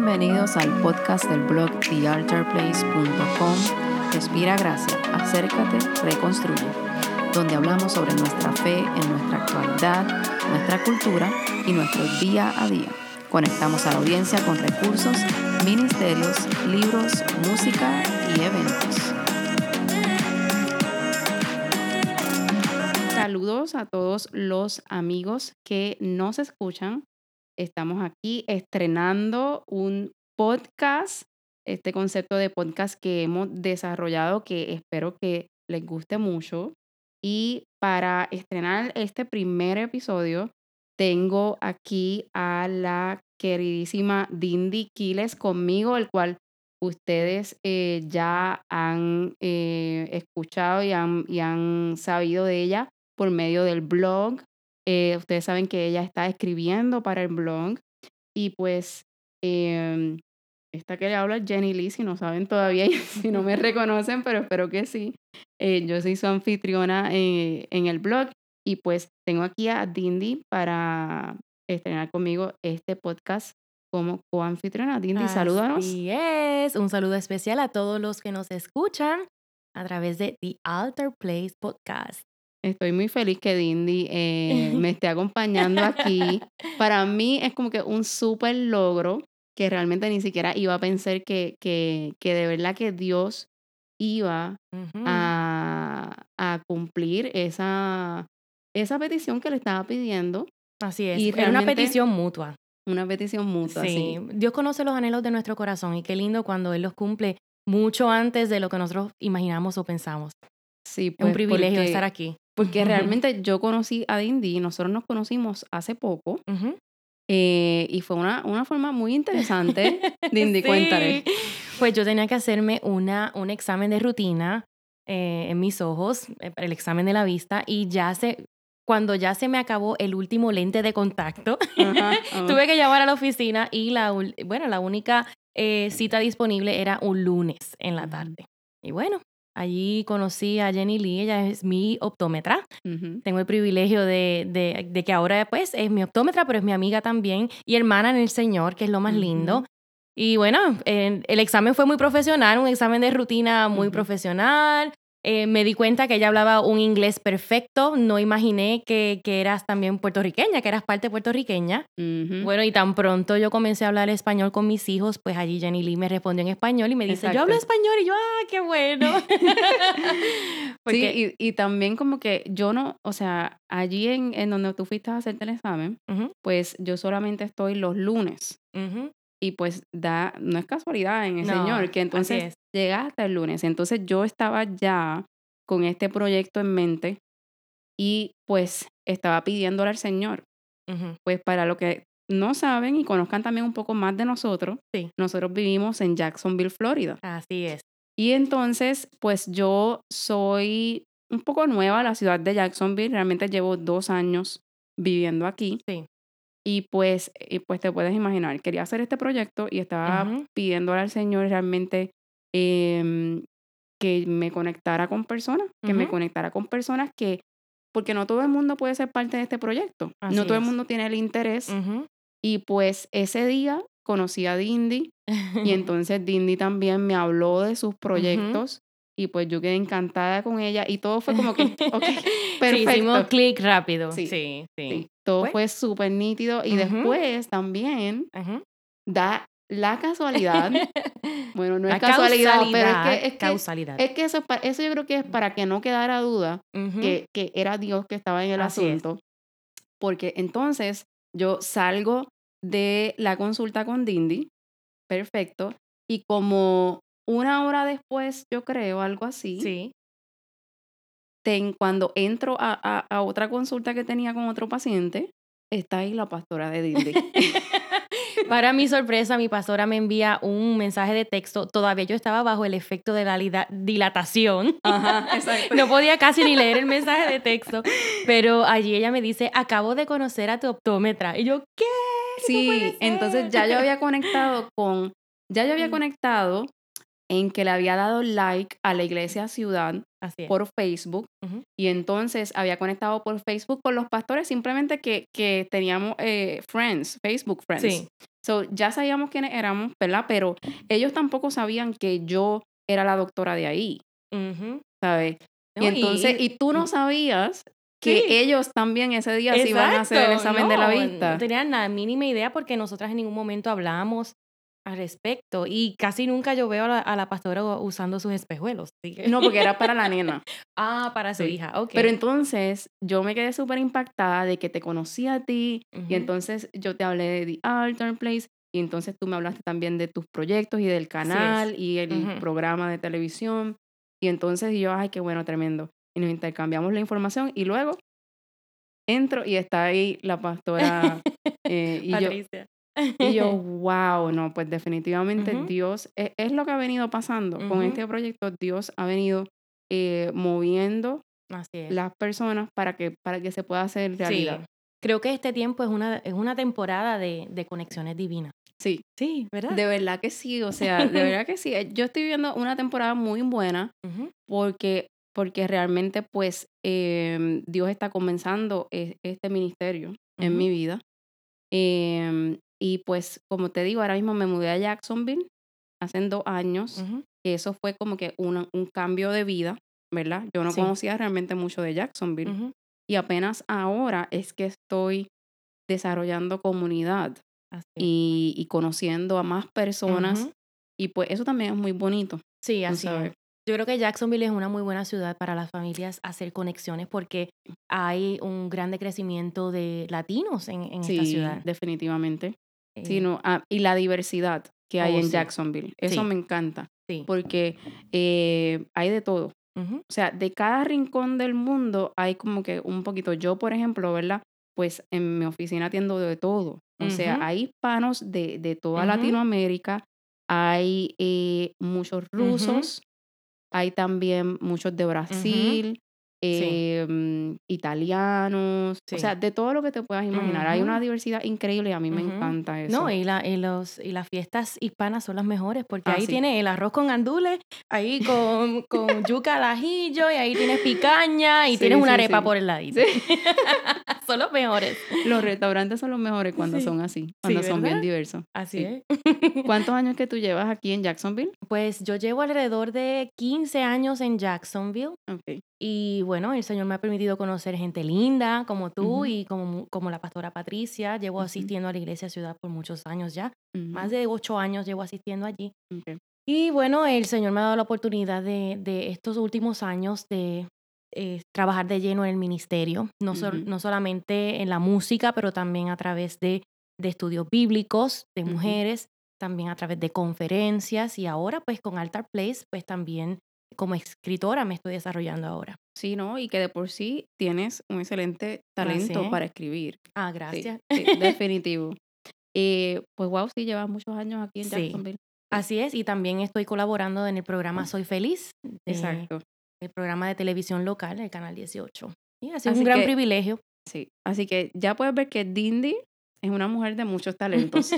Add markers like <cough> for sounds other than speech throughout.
Bienvenidos al podcast del blog thealtarplace.com. Respira gracia, acércate, reconstruye, donde hablamos sobre nuestra fe en nuestra actualidad, nuestra cultura y nuestro día a día. Conectamos a la audiencia con recursos, ministerios, libros, música y eventos. Saludos a todos los amigos que nos escuchan estamos aquí estrenando un podcast, este concepto de podcast que hemos desarrollado que espero que les guste mucho. Y para estrenar este primer episodio, tengo aquí a la queridísima Dindy Quiles conmigo, el cual ustedes eh, ya han eh, escuchado y han, y han sabido de ella por medio del blog eh, ustedes saben que ella está escribiendo para el blog y pues em, esta que le habla Jenny Lee, si no saben todavía, <laughs> si no me <laughs> reconocen, pero espero que sí. Eh, yo soy su anfitriona eh, en el blog y pues tengo aquí a Dindy para estrenar conmigo este podcast como coanfitriona. Dindy, salúdanos. Sí es, un saludo especial a todos los que nos escuchan a través de The Altar Place Podcast. Estoy muy feliz que Dindy eh, me esté acompañando aquí. <laughs> Para mí es como que un súper logro que realmente ni siquiera iba a pensar que, que, que de verdad que Dios iba a, a, cumplir esa, esa petición que le estaba pidiendo. Así es, y era una petición mutua. Una petición mutua, sí. Dios conoce los anhelos de nuestro corazón y qué lindo cuando Él los cumple mucho antes de lo que nosotros imaginamos o pensamos. Sí, pues, un privilegio estar aquí. Porque realmente yo conocí a Dindy, nosotros nos conocimos hace poco. Eh, y fue una, una forma muy interesante. <laughs> Dindy, cuéntale. Pues yo tenía que hacerme una, un examen de rutina eh, en mis ojos, eh, el examen de la vista, y ya se, cuando ya se me acabó el último lente de contacto, <laughs> tuve que llamar a la oficina y la, bueno, la única cita disponible era un lunes en la tarde. Y bueno, Allí conocí a Jenny Lee, ella es mi optómetra. Tengo el privilegio de, de, que ahora pues es mi optómetra, pero es mi amiga también y hermana en el Señor, que es lo más lindo. Y bueno, el examen fue muy profesional, un examen de rutina muy profesional. Eh, me di cuenta que ella hablaba un inglés perfecto. No imaginé que, que eras también puertorriqueña, que eras parte puertorriqueña. Bueno, y tan pronto yo comencé a hablar español con mis hijos, pues allí Jenny Lee me respondió en español y me dice, yo hablo español y yo, ah, qué bueno. <laughs> Sí, y, y, también como que yo no, o sea, allí en, en donde tú fuiste a hacerte el examen, pues yo solamente estoy los lunes. Y pues da, no es casualidad en el Señor, que entonces llega hasta el lunes. Entonces yo estaba ya con este proyecto en mente y pues estaba pidiéndole al Señor. Pues para lo que no saben y conozcan también un poco más de nosotros, sí. nosotros vivimos en Jacksonville, Florida. Así es. Y entonces, pues yo soy un poco nueva a la ciudad de Jacksonville, realmente llevo dos años viviendo aquí. Sí. Y pues, y pues te puedes imaginar, quería hacer este proyecto y estaba pidiéndole al Señor realmente em, que me conectara con personas, que me conectara con personas que, porque no todo el mundo puede ser parte de este proyecto, no todo el mundo tiene el interés. Y pues ese día conocí a Dindy y <laughs> entonces Dindy también me habló de sus proyectos y pues yo quedé encantada con ella y todo fue como que, <laughs> ok, perfecto. Sí, hicimos clic rápido. Sí, sí. sí. Todo pues fue súper nítido y después también da la casualidad. <laughs> bueno, no es casualidad, pero es que, es que, causalidad. Es que eso, eso yo creo que es para que no quedara duda que, que, era Dios que estaba en el asunto. Porque entonces yo salgo de la consulta con Dindy, perfecto, y como una hora después, yo creo, algo así. Sí. cuando entro a, a, otra consulta que tenía con otro paciente, está ahí la pastora de Dindy. <laughs> Para mi sorpresa, mi pastora me envía un mensaje de texto. Todavía yo estaba bajo el efecto de la dilatación. Ajá, <laughs> exacto. No podía casi ni leer el mensaje de texto. Pero allí ella me dice, acabo de conocer a tu optómetra. Y yo, ¿qué? Sí, entonces ya yo había conectado con, ya yo había conectado en que le había dado like a la iglesia ciudad por Facebook y entonces había conectado por Facebook con los pastores simplemente que, que teníamos eh, friends, Facebook friends. So, ya sabíamos quiénes éramos, ¿verdad? Pero ellos tampoco sabían que yo era la doctora de ahí. ¿sabes? No, y entonces, y, tú no sabías que Sí. ellos también ese día se iban a hacer el examen de la vista. No tenían la mínima idea porque nosotras en ningún momento hablamos al respecto y casi nunca yo veo a la, a la pastora usando sus espejuelos. No, porque era para la <laughs> nena. ah, para su Sí. hija, ok. Pero entonces yo me quedé súper impactada de que te conocí a ti y entonces yo te hablé de The Altar Place y entonces tú me hablaste también de tus proyectos y del canal y el programa de televisión. Y entonces yo, ay, qué bueno, tremendo. Y nos intercambiamos la información y luego entro y está ahí la pastora eh, y, yo, Patricia. Y yo, <laughs> wow, no, pues definitivamente. Dios, es, es lo que ha venido pasando con este proyecto, Dios ha venido eh, moviendo Así es. las personas para que, para que se pueda hacer realidad. Sí. Creo que este tiempo es una, es una temporada de, de conexiones divinas. Sí, Sí, ¿verdad? de verdad que sí, o sea, de verdad que sí. Eh, Yo estoy viviendo una temporada muy buena <laughs> porque, porque realmente pues em, Dios está comenzando e- este ministerio en mi vida. Em, y pues como te digo, ahora mismo me mudé a Jacksonville hace dos años. Ujú. que Eso fue como que una- un cambio de vida, ¿verdad? Yo no Sí. conocía realmente mucho de Jacksonville. Y apenas ahora es que estoy desarrollando comunidad y, y conociendo a más personas. Ujú. Y pues eso también es muy bonito. Sí, así es. Yo creo que Jacksonville es una muy buena ciudad para las familias hacer conexiones porque hay un grande crecimiento de latinos en, en esta Sí, ciudad. definitivamente. Eh, Sí, no, ah, y la diversidad que hay Oh, en sí. Jacksonville. Eso Sí. me encanta. sí. Porque eh, hay de todo. O sea, de cada rincón del mundo hay como que un poquito. Yo, por ejemplo, ¿verdad? Pues en mi oficina atiendo de todo. O sea, hay hispanos de, de toda. Latinoamérica, hay eh, muchos rusos, hay también muchos de Brasil, eh, mm, italianos, o sea, de todo lo que te puedas imaginar. Hay una diversidad increíble y a mí me encanta eso. No, y, la, y, los, y las fiestas hispanas son las mejores porque Ah, ahí sí. tiene el arroz con andules, ahí con, con yuca al ajillo, y ahí tienes picaña y tienes una arepa por el ladito. <laughs> son los mejores. Los restaurantes son los mejores cuando son así, cuando son bien diversos. Así Sí. es. ¿Cuántos <laughs> años que tú llevas aquí en Jacksonville? Pues yo llevo alrededor de 15 años en Jacksonville Ok. Y bueno, el Señor me ha permitido conocer gente linda como tú Ujú. y como, como la pastora Patricia. Llevo Ujú. asistiendo a la iglesia ciudad por muchos años ya. Ujú, Más de ocho años llevo asistiendo allí. ok. Y bueno, el Señor me ha dado la oportunidad de, de estos últimos años de eh, trabajar de lleno en el ministerio, no, Ujú. no solamente en la música, pero también a través de, de estudios bíblicos de mujeres, también a través de conferencias y ahora pues con Altar Place, pues también como escritora me estoy desarrollando ahora. Sí, ¿no? Y que de por sí tienes un excelente talento para escribir. Ah, Sí, gracias. sí, <laughs> definitivo. Eh, pues wow, sí, llevas muchos años aquí en Sí. Jacksonville. Así es, y también estoy colaborando en el programa Soy Feliz, de- Exacto. el programa de televisión local, el Canal 18. Y ha sido Así un gran que- privilegio. Sí. Así que ya puedes ver que Dindy es una mujer de muchos talentos.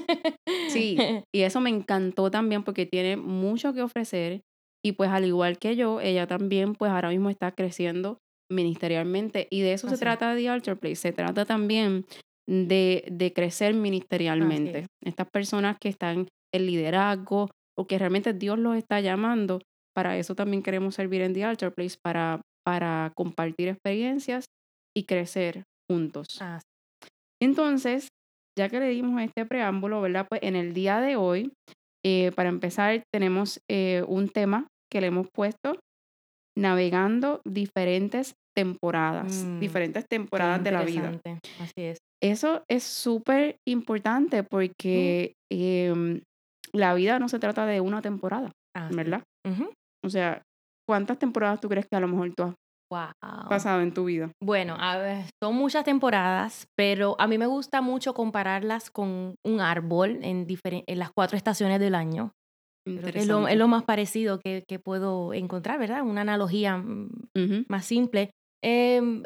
Sí, <laughs> y eso me encantó también porque tiene mucho que ofrecer y pues al igual que yo, ella también pues ahora mismo está creciendo ministerialmente y de eso Así se trata de The Altar Place, se trata también de, de crecer ministerialmente. es. Estas personas que están en liderazgo o que realmente Dios los está llamando, para eso también queremos servir en The Altar Place, para, para compartir experiencias y crecer juntos. Entonces, ya que le dimos este preámbulo, ¿verdad? Pues en el día de hoy, eh, para empezar, tenemos eh, un tema que le hemos puesto, navegando diferentes temporadas, Mm, diferentes temporadas de la vida. Así es. Eso es súper importante porque em, la vida no se trata de una temporada. ¿verdad? O sea, ¿cuántas temporadas tú crees que a lo mejor tú has Wow. pasado en tu vida? Bueno, a ver, son muchas temporadas, pero a mí me gusta mucho compararlas con un árbol en, en las cuatro estaciones del año. Es, lo, Interesante. es lo más parecido que, que puedo encontrar, ¿verdad? Una analogía mm, más simple. Em,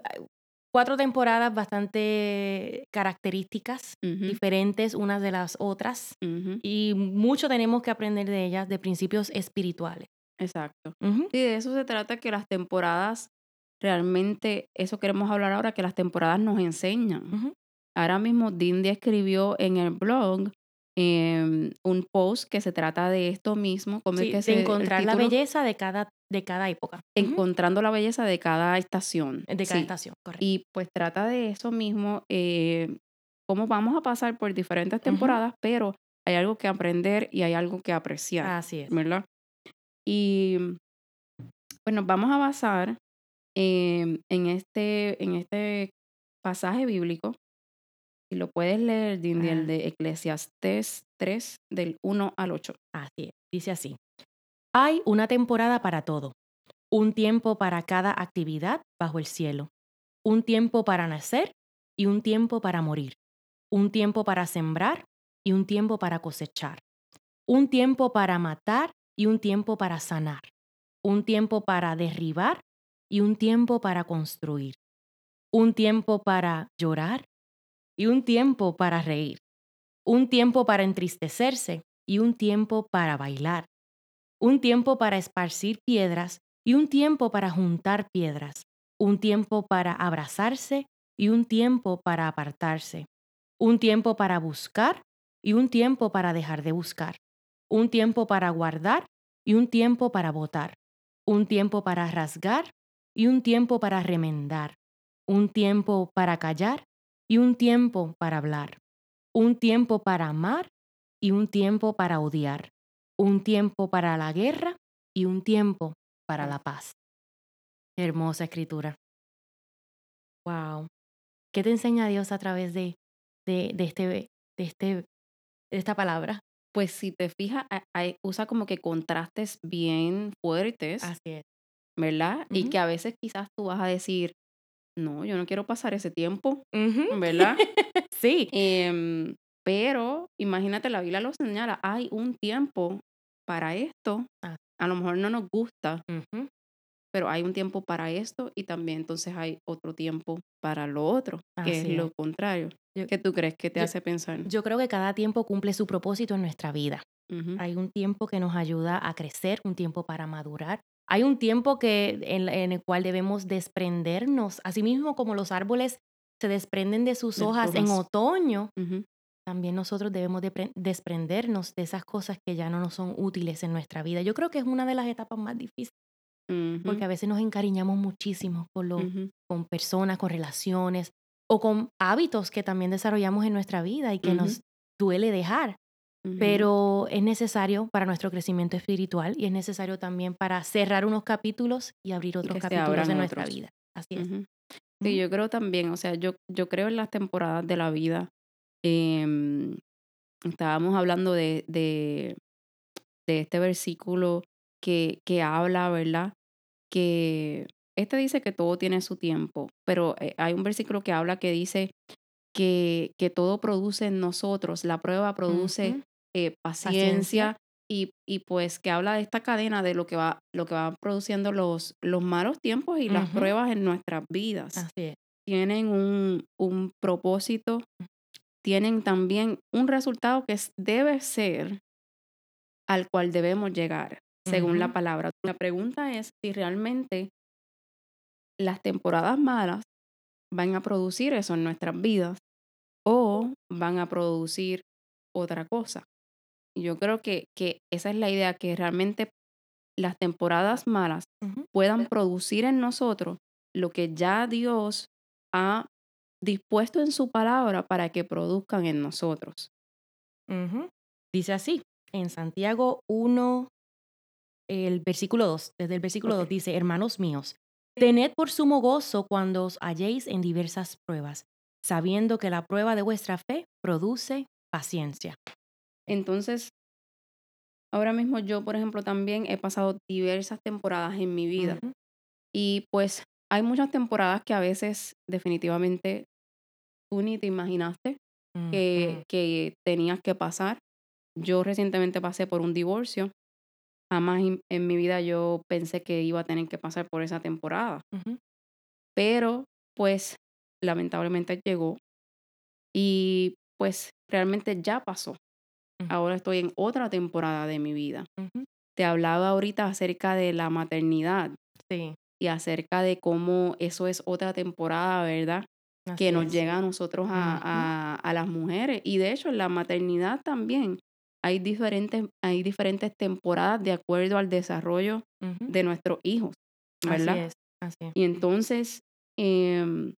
cuatro temporadas bastante características, diferentes unas de las otras, y mucho tenemos que aprender de ellas, de principios espirituales. Exacto. Sí, de eso se trata que las temporadas, realmente, eso queremos hablar ahora, que las temporadas nos enseñan. Ahora mismo Dindy escribió en el blog em, un post que se trata de esto mismo, cómo Sí, que de se, encontrar la belleza de cada, de cada época. Encontrando la belleza de cada estación. De cada Sí. estación, correcto. Y pues trata de eso mismo, eh, cómo vamos a pasar por diferentes temporadas, pero hay algo que aprender y hay algo que apreciar, Así es. ¿verdad? Y pues nos vamos a basar em, en, este, en este pasaje bíblico. Si lo puedes leer, Dindy, el Ah. de Eclesiastés 3, del 1 al 8. Así es. Dice así. Hay una temporada para todo. Un tiempo para cada actividad bajo el cielo. Un tiempo para nacer y un tiempo para morir. Un tiempo para sembrar y un tiempo para cosechar. Un tiempo para matar y un tiempo para sanar. Un tiempo para derribar y un tiempo para construir. Un tiempo para llorar y un tiempo para reír. Un tiempo para entristecerse y un tiempo para bailar. Un tiempo para esparcir piedras y un tiempo para juntar piedras. Un tiempo para abrazarse y un tiempo para apartarse. Un tiempo para buscar y un tiempo para dejar de buscar. Un tiempo para guardar y un tiempo para botar. Un tiempo para rasgar y un tiempo para remendar. Un tiempo para callar y un tiempo para hablar. Un tiempo para amar y un tiempo para odiar. Un tiempo para la guerra y un tiempo para la paz. Hermosa escritura. Wow. ¿Qué te enseña Dios a través de, de, de este, de, este, de esta palabra? Pues si te fijas, hay- usa como que contrastes bien fuertes, Así es. ¿Verdad? Y que a veces quizás tú vas a decir, no, yo no quiero pasar ese tiempo, Ujú. ¿verdad? <laughs> sí. Em, pero imagínate, la Biblia lo señala, hay un tiempo para esto. Ah. A lo mejor no nos gusta, Ujú. pero hay un tiempo para esto y también entonces hay otro tiempo para lo otro, que es lo contrario. Yo- ¿Qué tú crees que te yo- hace pensar? Yo creo que cada tiempo cumple su propósito en nuestra vida. Ujú, Hay un tiempo que nos ayuda a crecer, un tiempo para madurar. Hay un tiempo que, en, en el cual debemos desprendernos, asimismo como los árboles se desprenden de sus De hojas en otoño, también nosotros debemos de pre- desprendernos de esas cosas que ya no nos son útiles en nuestra vida. Yo creo que es una de las etapas más difíciles, porque a veces nos encariñamos muchísimo con, lo- con personas, con relaciones o con hábitos que también desarrollamos en nuestra vida y que nos duele dejar pero es necesario para nuestro crecimiento espiritual y es necesario también para cerrar unos capítulos y abrir otros capítulos en nuestra otros. vida. Así es. Sí, yo creo también, o sea, yo, yo creo en las temporadas de la vida. em, estábamos hablando de, de, de este versículo que, que habla, ¿verdad? Que este dice que todo tiene su tiempo, pero eh, hay un versículo que habla que dice que, que todo produce en nosotros, la prueba produce. Eh, paciencia, Y, y pues que habla de esta cadena de lo que va, lo que va produciendo los, los malos tiempos y las pruebas en nuestras vidas Así es. tienen un, un propósito, tienen también un resultado que es- debe ser al cual debemos llegar, según la palabra. La pregunta es si realmente las temporadas malas van a producir eso en nuestras vidas o van a producir otra cosa. Yo creo que, que esa es la idea, que realmente las temporadas malas puedan producir en nosotros lo que ya Dios ha dispuesto en su palabra para que produzcan en nosotros. Dice así, en Santiago 1, el versículo 2, desde el versículo 2 Ok. dice, hermanos míos, tened por sumo gozo cuando os halléis en diversas pruebas, sabiendo que la prueba de vuestra fe produce paciencia. Entonces, ahora mismo yo, por ejemplo, también he pasado diversas temporadas en mi vida y pues hay muchas temporadas que a veces definitivamente tú ni te imaginaste que, que tenías que pasar. Yo recientemente pasé por un divorcio. Jamás en, mi vida yo pensé que iba a tener que pasar por esa temporada. Pero pues lamentablemente llegó y pues realmente ya pasó. Ahora estoy en otra temporada de mi vida. Te hablaba ahorita acerca de la maternidad Sí. y acerca de cómo eso es otra temporada, ¿verdad? que nos llega a nosotros, a, a, las mujeres. Y de hecho, en la maternidad también hay diferentes, hay diferentes temporadas de acuerdo al desarrollo de nuestros hijos, ¿verdad? Así es, Y entonces, em,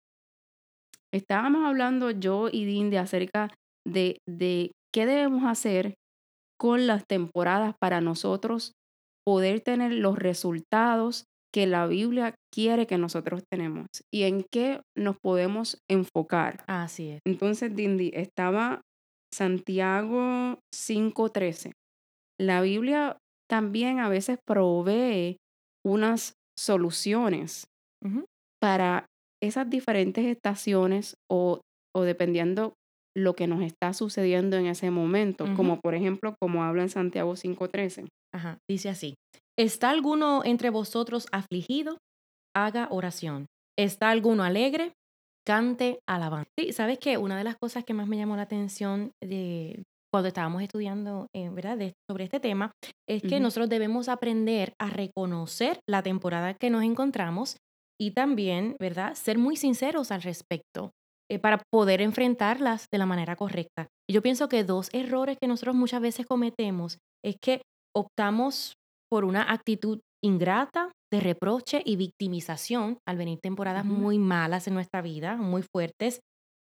estábamos hablando yo y Dinde acerca de, de qué debemos hacer con las temporadas para nosotros poder tener los resultados que la Biblia quiere que nosotros tenemos y en qué nos podemos enfocar. Así es. Entonces, Dindy, estaba Santiago 5:13. La Biblia también a veces provee unas soluciones para esas diferentes estaciones o, o dependiendo lo que nos está sucediendo en ese momento, como por ejemplo, como habla en Santiago 5:13. Ajá, dice así, ¿está alguno entre vosotros afligido? Haga oración. ¿Está alguno alegre? Cante alabanza. Sí, sabes que una de las cosas que más me llamó la atención de cuando estábamos estudiando, eh, ¿verdad? sobre este tema, es que nosotros debemos aprender a reconocer la temporada que nos encontramos y también, ¿verdad? Ser muy sinceros al respecto. Eh, para poder enfrentarlas de la manera correcta. Y yo pienso que dos errores que nosotros muchas veces cometemos es que optamos por una actitud ingrata, de reproche y victimización al venir temporadas muy malas en nuestra vida, muy fuertes.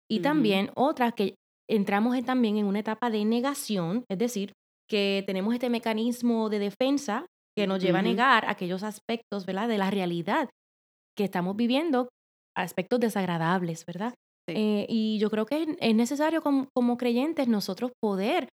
Y también otra que entramos también en una etapa de negación, es decir, que tenemos este mecanismo de defensa que nos lleva a negar aquellos aspectos, ¿verdad? De la realidad que estamos viviendo, aspectos desagradables, ¿verdad? Eh, y yo creo que es necesario como, creyentes nosotros poder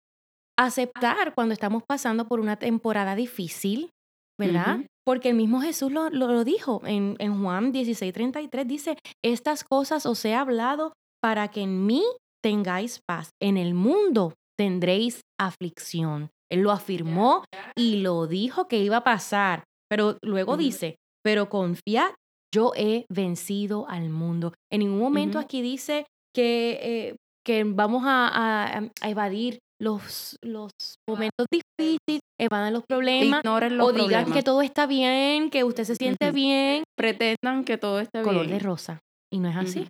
aceptar cuando estamos pasando por una temporada difícil, ¿verdad? Porque el mismo Jesús lo, lo, dijo en, en Juan 16:33, dice, estas cosas os he hablado para que en mí tengáis paz. En el mundo tendréis aflicción. Él lo afirmó y lo dijo que iba a pasar, pero luego dice, pero confiad yo he vencido al mundo. En ningún momento aquí dice que, eh, que vamos a, evadir los, los momentos difíciles, evadan los problemas, o digan que todo está bien, que usted se siente bien. Pretendan que todo está bien. Color de rosa. Y no es así.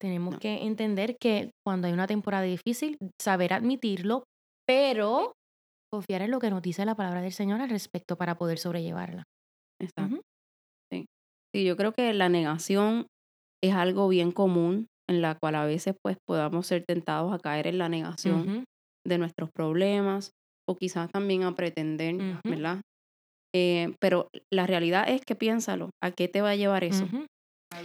Tenemos que entender que cuando hay una temporada difícil, saber admitirlo, pero confiar en lo que nos dice la palabra del Señor al respecto para poder sobrellevarla. Exacto. Sí, yo creo que la negación es algo bien común en la cual a veces pues podamos ser tentados a caer en la negación de nuestros problemas o quizás también a pretender, ¿verdad? Eh, pero la realidad es que piénsalo, ¿a qué te va a llevar eso?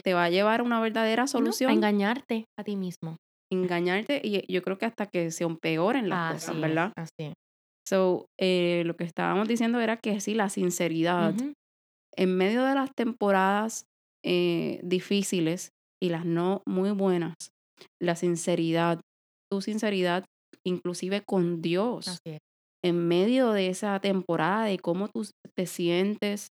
¿Te va a llevar a una verdadera solución? a engañarte a ti mismo. Engañarte y yo creo que hasta que se empeoren las cosas, ¿verdad? así es. So, eh, lo que estábamos diciendo era que sí, la sinceridad en medio de las temporadas eh, difíciles y las no muy buenas, la sinceridad, tu sinceridad inclusive con Dios, en medio de esa temporada, de cómo tú te sientes.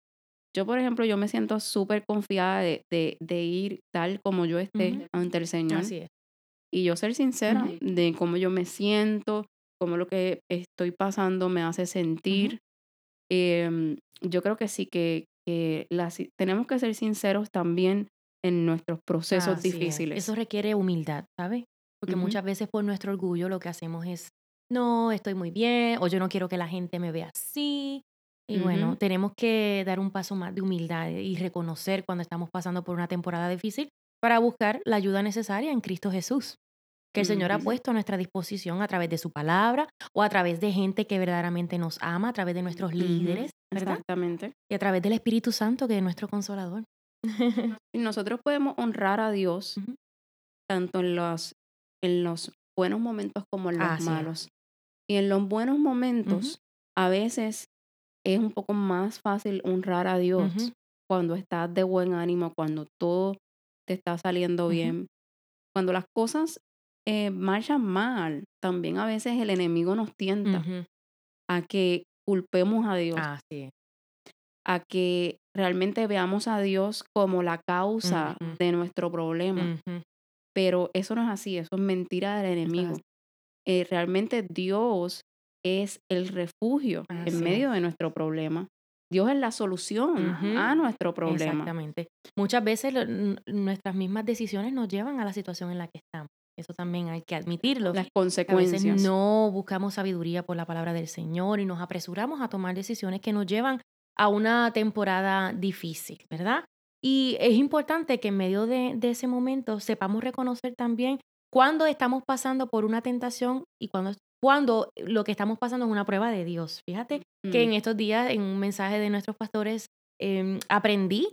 Yo, por ejemplo, yo me siento súper confiada de, de, ir tal como yo esté ante el Señor. Y yo ser sincera de cómo yo me siento, cómo lo que estoy pasando me hace sentir. Em, yo creo que sí, que, que tenemos que ser sinceros también en nuestros procesos difíciles. Eso requiere humildad, ¿sabes? Porque muchas veces por nuestro orgullo lo que hacemos es, no, estoy muy bien, o yo no quiero que la gente me vea así. Y bueno, tenemos que dar un paso más de humildad y reconocer cuando estamos pasando por una temporada difícil para buscar la ayuda necesaria en Cristo Jesús que el Señor ha puesto a nuestra disposición a través de su palabra o a través de gente que verdaderamente nos ama, a través de nuestros líderes, ¿verdad? Exactamente. Y a través del Espíritu Santo, que es nuestro consolador. <laughs> nosotros podemos honrar a Dios tanto en los, en los buenos momentos como en los malos. Y en los buenos momentos, a veces es un poco más fácil honrar a Dios cuando estás de buen ánimo, cuando todo te está saliendo bien. Cuando las cosas eh, marchan mal, también a veces el enemigo nos tienta a que culpemos a Dios. A que realmente veamos a Dios como la causa de nuestro problema. Pero eso no es así, eso es mentira del enemigo. Eh, realmente Dios es el refugio en medio de nuestro problema. Dios es la solución a nuestro problema. Exactamente. Muchas veces nuestras mismas decisiones nos llevan a la situación en la que estamos. Eso también hay que admitirlo. Las consecuencias. A veces no buscamos sabiduría por la palabra del Señor y nos apresuramos a tomar decisiones que nos llevan a una temporada difícil, ¿verdad? Y es importante que en medio de, ese momento sepamos reconocer también cuando estamos pasando por una tentación y cuando, cuando lo que estamos pasando es una prueba de Dios. Fíjate que mm. en estos días, en un mensaje de nuestros pastores, em, aprendí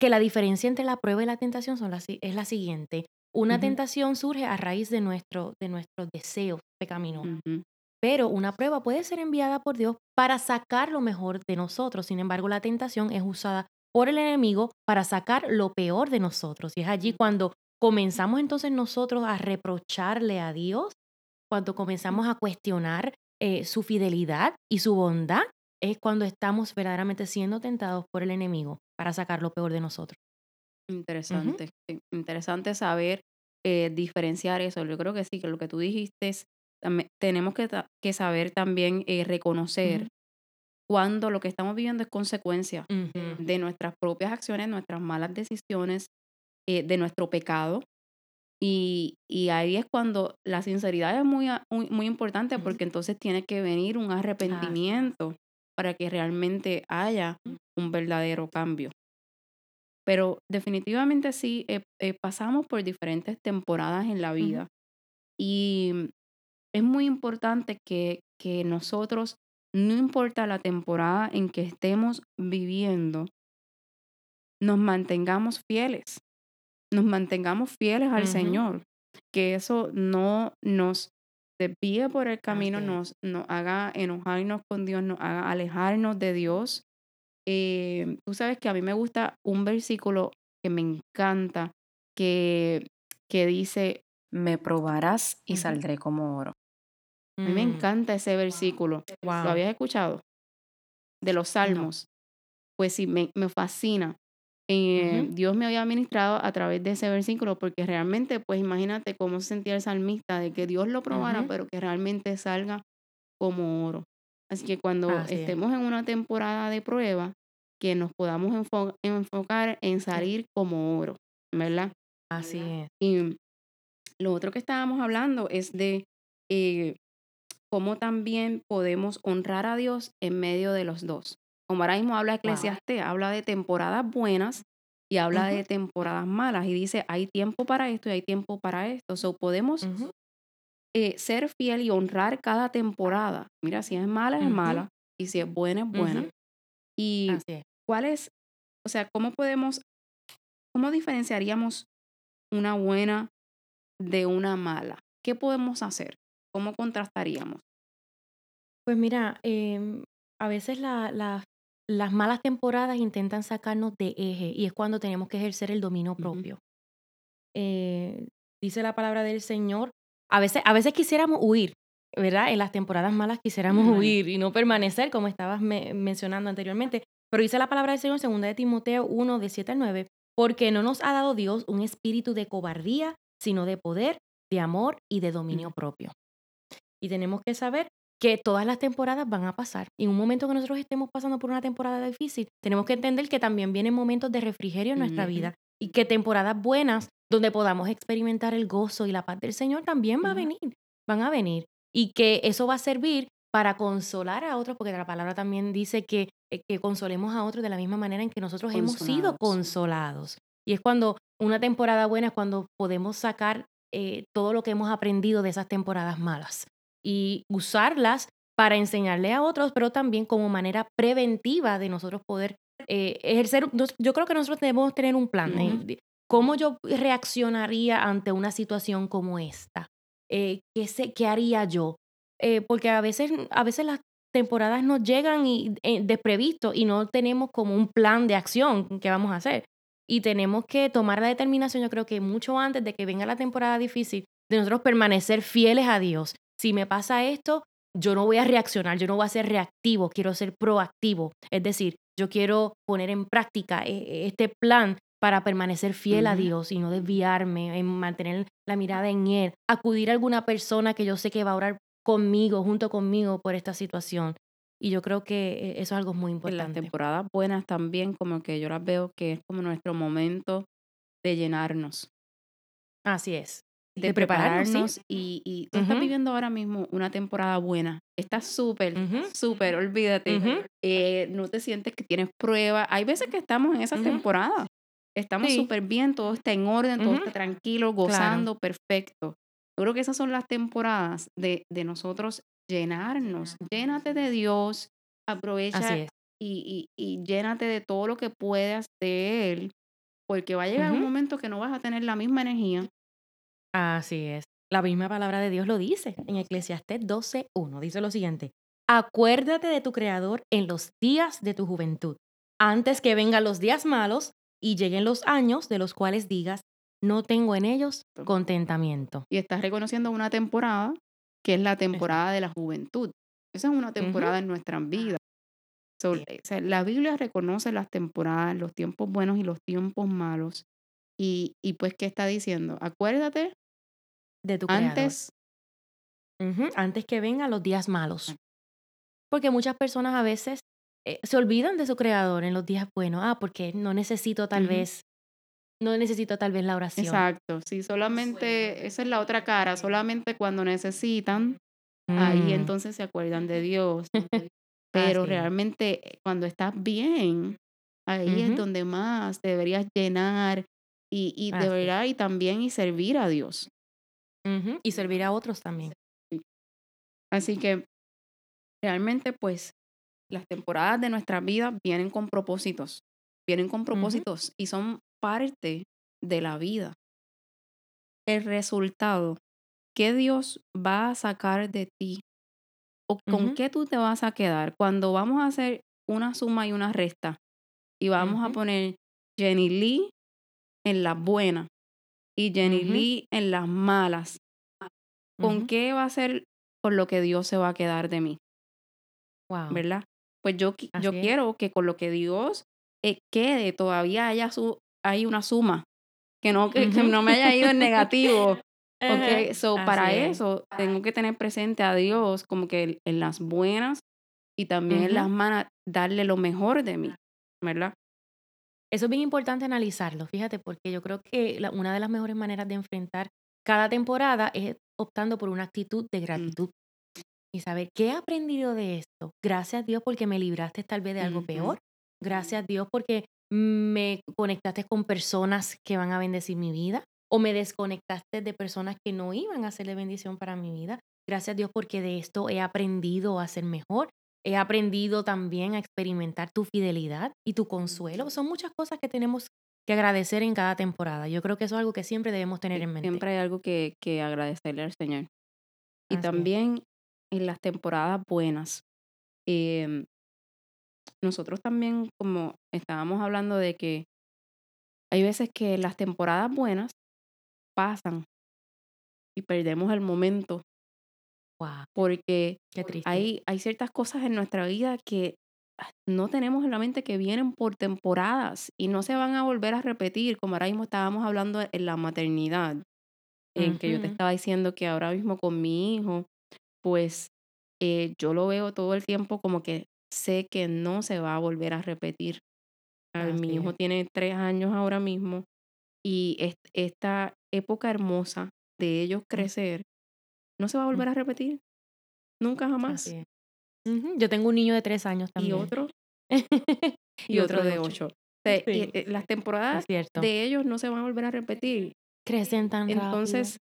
que la diferencia entre la prueba y la tentación son es la siguiente. Una tentación surge a raíz de, nuestro, de nuestros deseos pecaminosos. Pero una prueba puede ser enviada por Dios para sacar lo mejor de nosotros. Sin embargo, la tentación es usada por el enemigo para sacar lo peor de nosotros. Y es allí cuando comenzamos entonces nosotros a reprocharle a Dios, cuando comenzamos a cuestionar eh, su fidelidad y su bondad, es cuando estamos verdaderamente siendo tentados por el enemigo para sacar lo peor de nosotros. Interesante, interesante saber eh, diferenciar eso. Yo creo que sí, que lo que tú dijiste es, tenemos que, que saber también eh, reconocer cuando lo que estamos viviendo es consecuencia de nuestras propias acciones, nuestras malas decisiones, eh, de nuestro pecado. Y, y, ahí es cuando la sinceridad es muy, muy, muy importante porque entonces tiene que venir un arrepentimiento para que realmente haya un verdadero cambio. Pero definitivamente sí, eh, eh, pasamos por diferentes temporadas en la vida y es muy importante que, que nosotros, no importa la temporada en que estemos viviendo, nos mantengamos fieles, nos mantengamos fieles al Señor, que eso no nos desvíe por el camino, nos, nos haga enojarnos con Dios, nos haga alejarnos de Dios eh, tú sabes que a mí me gusta un versículo que me encanta, que, que dice, me probarás y saldré como oro. A mí me mm. encanta ese versículo. ¿Lo habías escuchado? De los salmos. Pues sí, me, me fascina. Eh, Dios me había ministrado a través de ese versículo porque realmente, pues imagínate cómo se sentía el salmista de que Dios lo probara, pero que realmente salga como oro. Así que cuando estemos en una temporada de prueba, que nos podamos enfocar en salir como oro, ¿verdad? Así es. Y lo otro que estábamos hablando es de eh, cómo también podemos honrar a Dios en medio de los dos. Como ahora mismo habla Eclesiastes, habla de temporadas buenas y habla de temporadas malas y dice, hay tiempo para esto y hay tiempo para esto. O podemos eh, ser fiel y honrar cada temporada. Mira, si es mala, es mala. Y si es buena, es buena. Y cuál es, o sea, cómo podemos, cómo diferenciaríamos una buena de una mala? ¿Qué podemos hacer? ¿Cómo contrastaríamos? Pues mira, em, a veces las malas temporadas intentan sacarnos de eje y es cuando tenemos que ejercer el dominio propio. Eh, dice la palabra del Señor a veces, a veces quisiéramos huir, ¿verdad? En las temporadas malas quisiéramos huir y no permanecer, como estabas mencionando anteriormente. Pero dice la palabra del Señor, en 2 de Timoteo 1, de 7 al 9, porque no nos ha dado Dios un espíritu de cobardía, sino de poder, de amor y de dominio propio. Y tenemos que saber que todas las temporadas van a pasar. Y en un momento que nosotros estemos pasando por una temporada difícil, tenemos que entender que también vienen momentos de refrigerio en nuestra vida y que temporadas buenas donde podamos experimentar el gozo y la paz del Señor también va a venir, van a venir. Y que eso va a servir para consolar a otros, porque la palabra también dice que, eh, que consolemos a otros de la misma manera en que nosotros hemos sido consolados. Y es cuando una temporada buena es cuando podemos sacar eh, todo lo que hemos aprendido de esas temporadas malas y usarlas para enseñarle a otros, pero también como manera preventiva de nosotros poder eh, ejercer. Yo creo que nosotros debemos tener un plan. ¿Cómo yo reaccionaría ante una situación como esta? Eh, ¿qué, sé, ¿Qué haría yo? Eh, porque a veces, a veces las temporadas nos llegan y, eh, de previsto y no tenemos como un plan de acción que vamos a hacer. Y tenemos que tomar la determinación, yo creo que mucho antes de que venga la temporada difícil, de nosotros permanecer fieles a Dios. Si me pasa esto, yo no voy a reaccionar, yo no voy a ser reactivo, quiero ser proactivo. Es decir, yo quiero poner en práctica este plan para permanecer fiel a Dios y no desviarme, en mantener la mirada en Él, acudir a alguna persona que yo sé que va a orar conmigo, junto conmigo por esta situación. Y yo creo que e, eso es algo muy En las importante. temporadas buenas también, como que yo las veo que es como nuestro momento de llenarnos, Así es. de, De prepararnos, sí. y, y tú estás viviendo ahora mismo una temporada buena. Estás súper, Ujú. súper, olvídate. Eh, no te sientes que tienes pruebas. Hay veces que estamos en esa Ujú. Estamos Sí. súper bien, todo está en orden, todo está tranquilo, gozando, perfecto. Yo creo que esas son las temporadas de, de nosotros llenarnos. Llénate de Dios, aprovecha y, y, y llénate de todo lo que puedas de Él, porque va a llegar un momento que no vas a tener la misma energía. Así es. La misma palabra de Dios lo dice en Eclesiastés 12.1. Dice lo siguiente. Acuérdate de tu Creador en los días de tu juventud, antes que vengan los días malos y lleguen los años de los cuales digas, no tengo en ellos contentamiento. Y estás reconociendo una temporada que es la temporada de la juventud. Esa es una temporada en nuestras vidas. So, o sea, la Biblia reconoce las temporadas, los tiempos buenos y los tiempos malos. Y, y pues, ¿qué está diciendo? Acuérdate De tu antes, Antes que vengan los días malos. Porque muchas personas a veces eh, se olvidan de su Creador en los días buenos. Ah, porque no necesito tal vez, no necesito tal vez la oración. exacto, sí, solamente, esa es la otra cara, solamente cuando necesitan, ahí Mm, entonces se acuerdan de <laughs> Dios. Pero realmente eh, cuando estás bien, ahí es donde más te deberías llenar y, y verdad y también y servir a Dios. Y servir a otros también. Así que realmente pues las temporadas de nuestra vida vienen con propósitos, vienen con propósitos y son parte de la vida. El resultado que Dios va a sacar de ti o con qué tú te vas a quedar cuando vamos a hacer una suma y una resta y vamos a poner Jenny Lee en las buenas y Jenny. Lee en las malas. ¿Con qué va a ser con lo que Dios se va a quedar de mí? Wow. ¿Verdad? Pues yo, yo es. quiero que con lo que Dios eh, quede todavía haya su, hay una suma, que no, que, no me haya ido en <laughs> negativo. Ajá. Ok, so para es. eso tengo que tener presente a Dios como que en las buenas y también en las malas, darle lo mejor de mí, ¿verdad? Eso es bien importante analizarlo, fíjate, porque yo creo que la- una de las mejores maneras de enfrentar cada temporada es optando por una actitud de gratitud y saber qué he aprendido de esto. Gracias Dios porque me libraste tal vez de algo peor. Gracias Dios porque me conectaste con personas que van a bendecir mi vida o me desconectaste de personas que no iban a ser de bendición para mi vida. Gracias Dios porque de esto he aprendido a ser mejor. He aprendido también a experimentar tu fidelidad y tu consuelo. Son muchas cosas que tenemos que agradecer en cada temporada. Yo creo que eso es algo que siempre debemos tener en mente. Siempre hay algo que, que agradecerle al Señor. Y Así también en las temporadas buenas, em, nosotros también como estábamos hablando de que hay veces que las temporadas buenas pasan y perdemos el momento Wow, porque hay, hay ciertas cosas en nuestra vida que ah, no tenemos en la mente que vienen por temporadas y no se van a volver a repetir, como ahora mismo estábamos hablando en la maternidad, en que yo te estaba diciendo que ahora mismo con mi hijo, pues eh, yo lo veo todo el tiempo como que sé que no se va a volver a repetir. Ah, Mi hijo es. tiene tres años ahora mismo y es- esta época hermosa de ellos crecer no se va a volver a repetir, nunca jamás. Yo tengo un niño de tres años Y también. otro <laughs> y, y otro de ocho. O sea, y, Sí, eh, las temporadas de ellos no se van a volver a repetir. Crecen tan Entonces,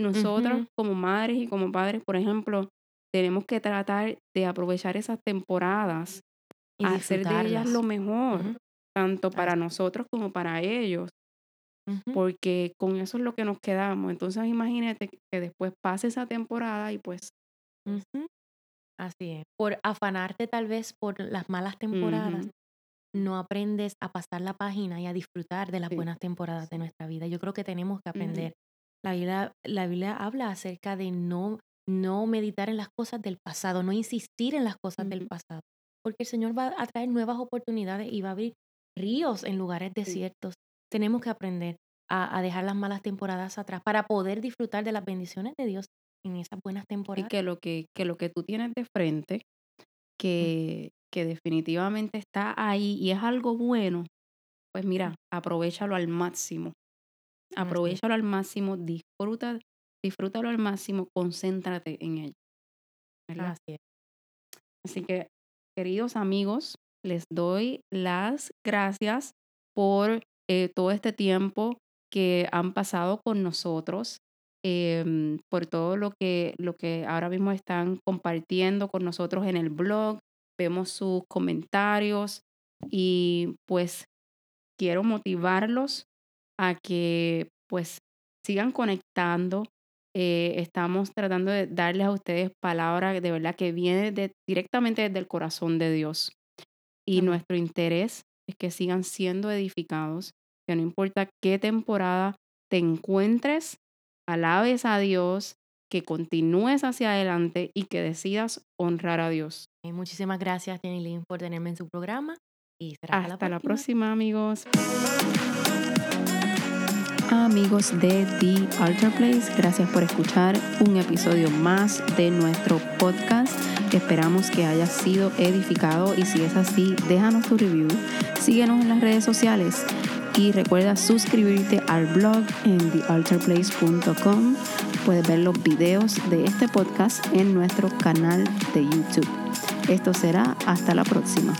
nosotros como madres y como padres, por ejemplo, tenemos que tratar de aprovechar esas temporadas, y hacer de ellas lo mejor, tanto para nosotros como para ellos, porque con eso es lo que nos quedamos. Entonces, imagínate que después pase esa temporada y pues. Así es. Por afanarte tal vez por las malas temporadas, no aprendes a pasar la página y a disfrutar de las Sí. buenas temporadas de nuestra vida. Yo creo que tenemos que aprender. La Biblia, la Biblia habla acerca de no, no meditar en las cosas del pasado, no insistir en las cosas del pasado, porque el Señor va a traer nuevas oportunidades y va a abrir ríos en lugares Sí. desiertos. Tenemos que aprender a, a dejar las malas temporadas atrás para poder disfrutar de las bendiciones de Dios en esas buenas y temporadas. que lo que, que lo que tú tienes de frente que, que definitivamente está ahí y es algo bueno, pues mira, aprovechalo al máximo. Aprovechalo al máximo, disfruta, disfrútalo al máximo, concéntrate en ello. Así que, queridos amigos, les doy las gracias por eh, todo este tiempo que han pasado con nosotros, em, por todo lo que, lo que ahora mismo están compartiendo con nosotros en el blog. Vemos sus comentarios y pues quiero motivarlos a que pues sigan conectando. Eh, estamos tratando de darles a ustedes palabras de verdad que viene de, directamente desde el corazón de Dios. Y nuestro interés es que sigan siendo edificados, que no importa qué temporada te encuentres, alabes a Dios, que continúes hacia adelante y que decidas honrar a Dios. muchísimas gracias, Jenny Lynn, por tenerme en su programa. Y hasta, la, próxima. amigos. Amigos de The Altar Place, gracias por escuchar un episodio más de nuestro podcast. Esperamos que haya sido edificado y si es así, déjanos tu review. Síguenos en las redes sociales y recuerda suscribirte al blog en thealtarplace.com. Puedes ver los videos de este podcast en nuestro canal de YouTube. Esto será hasta la próxima.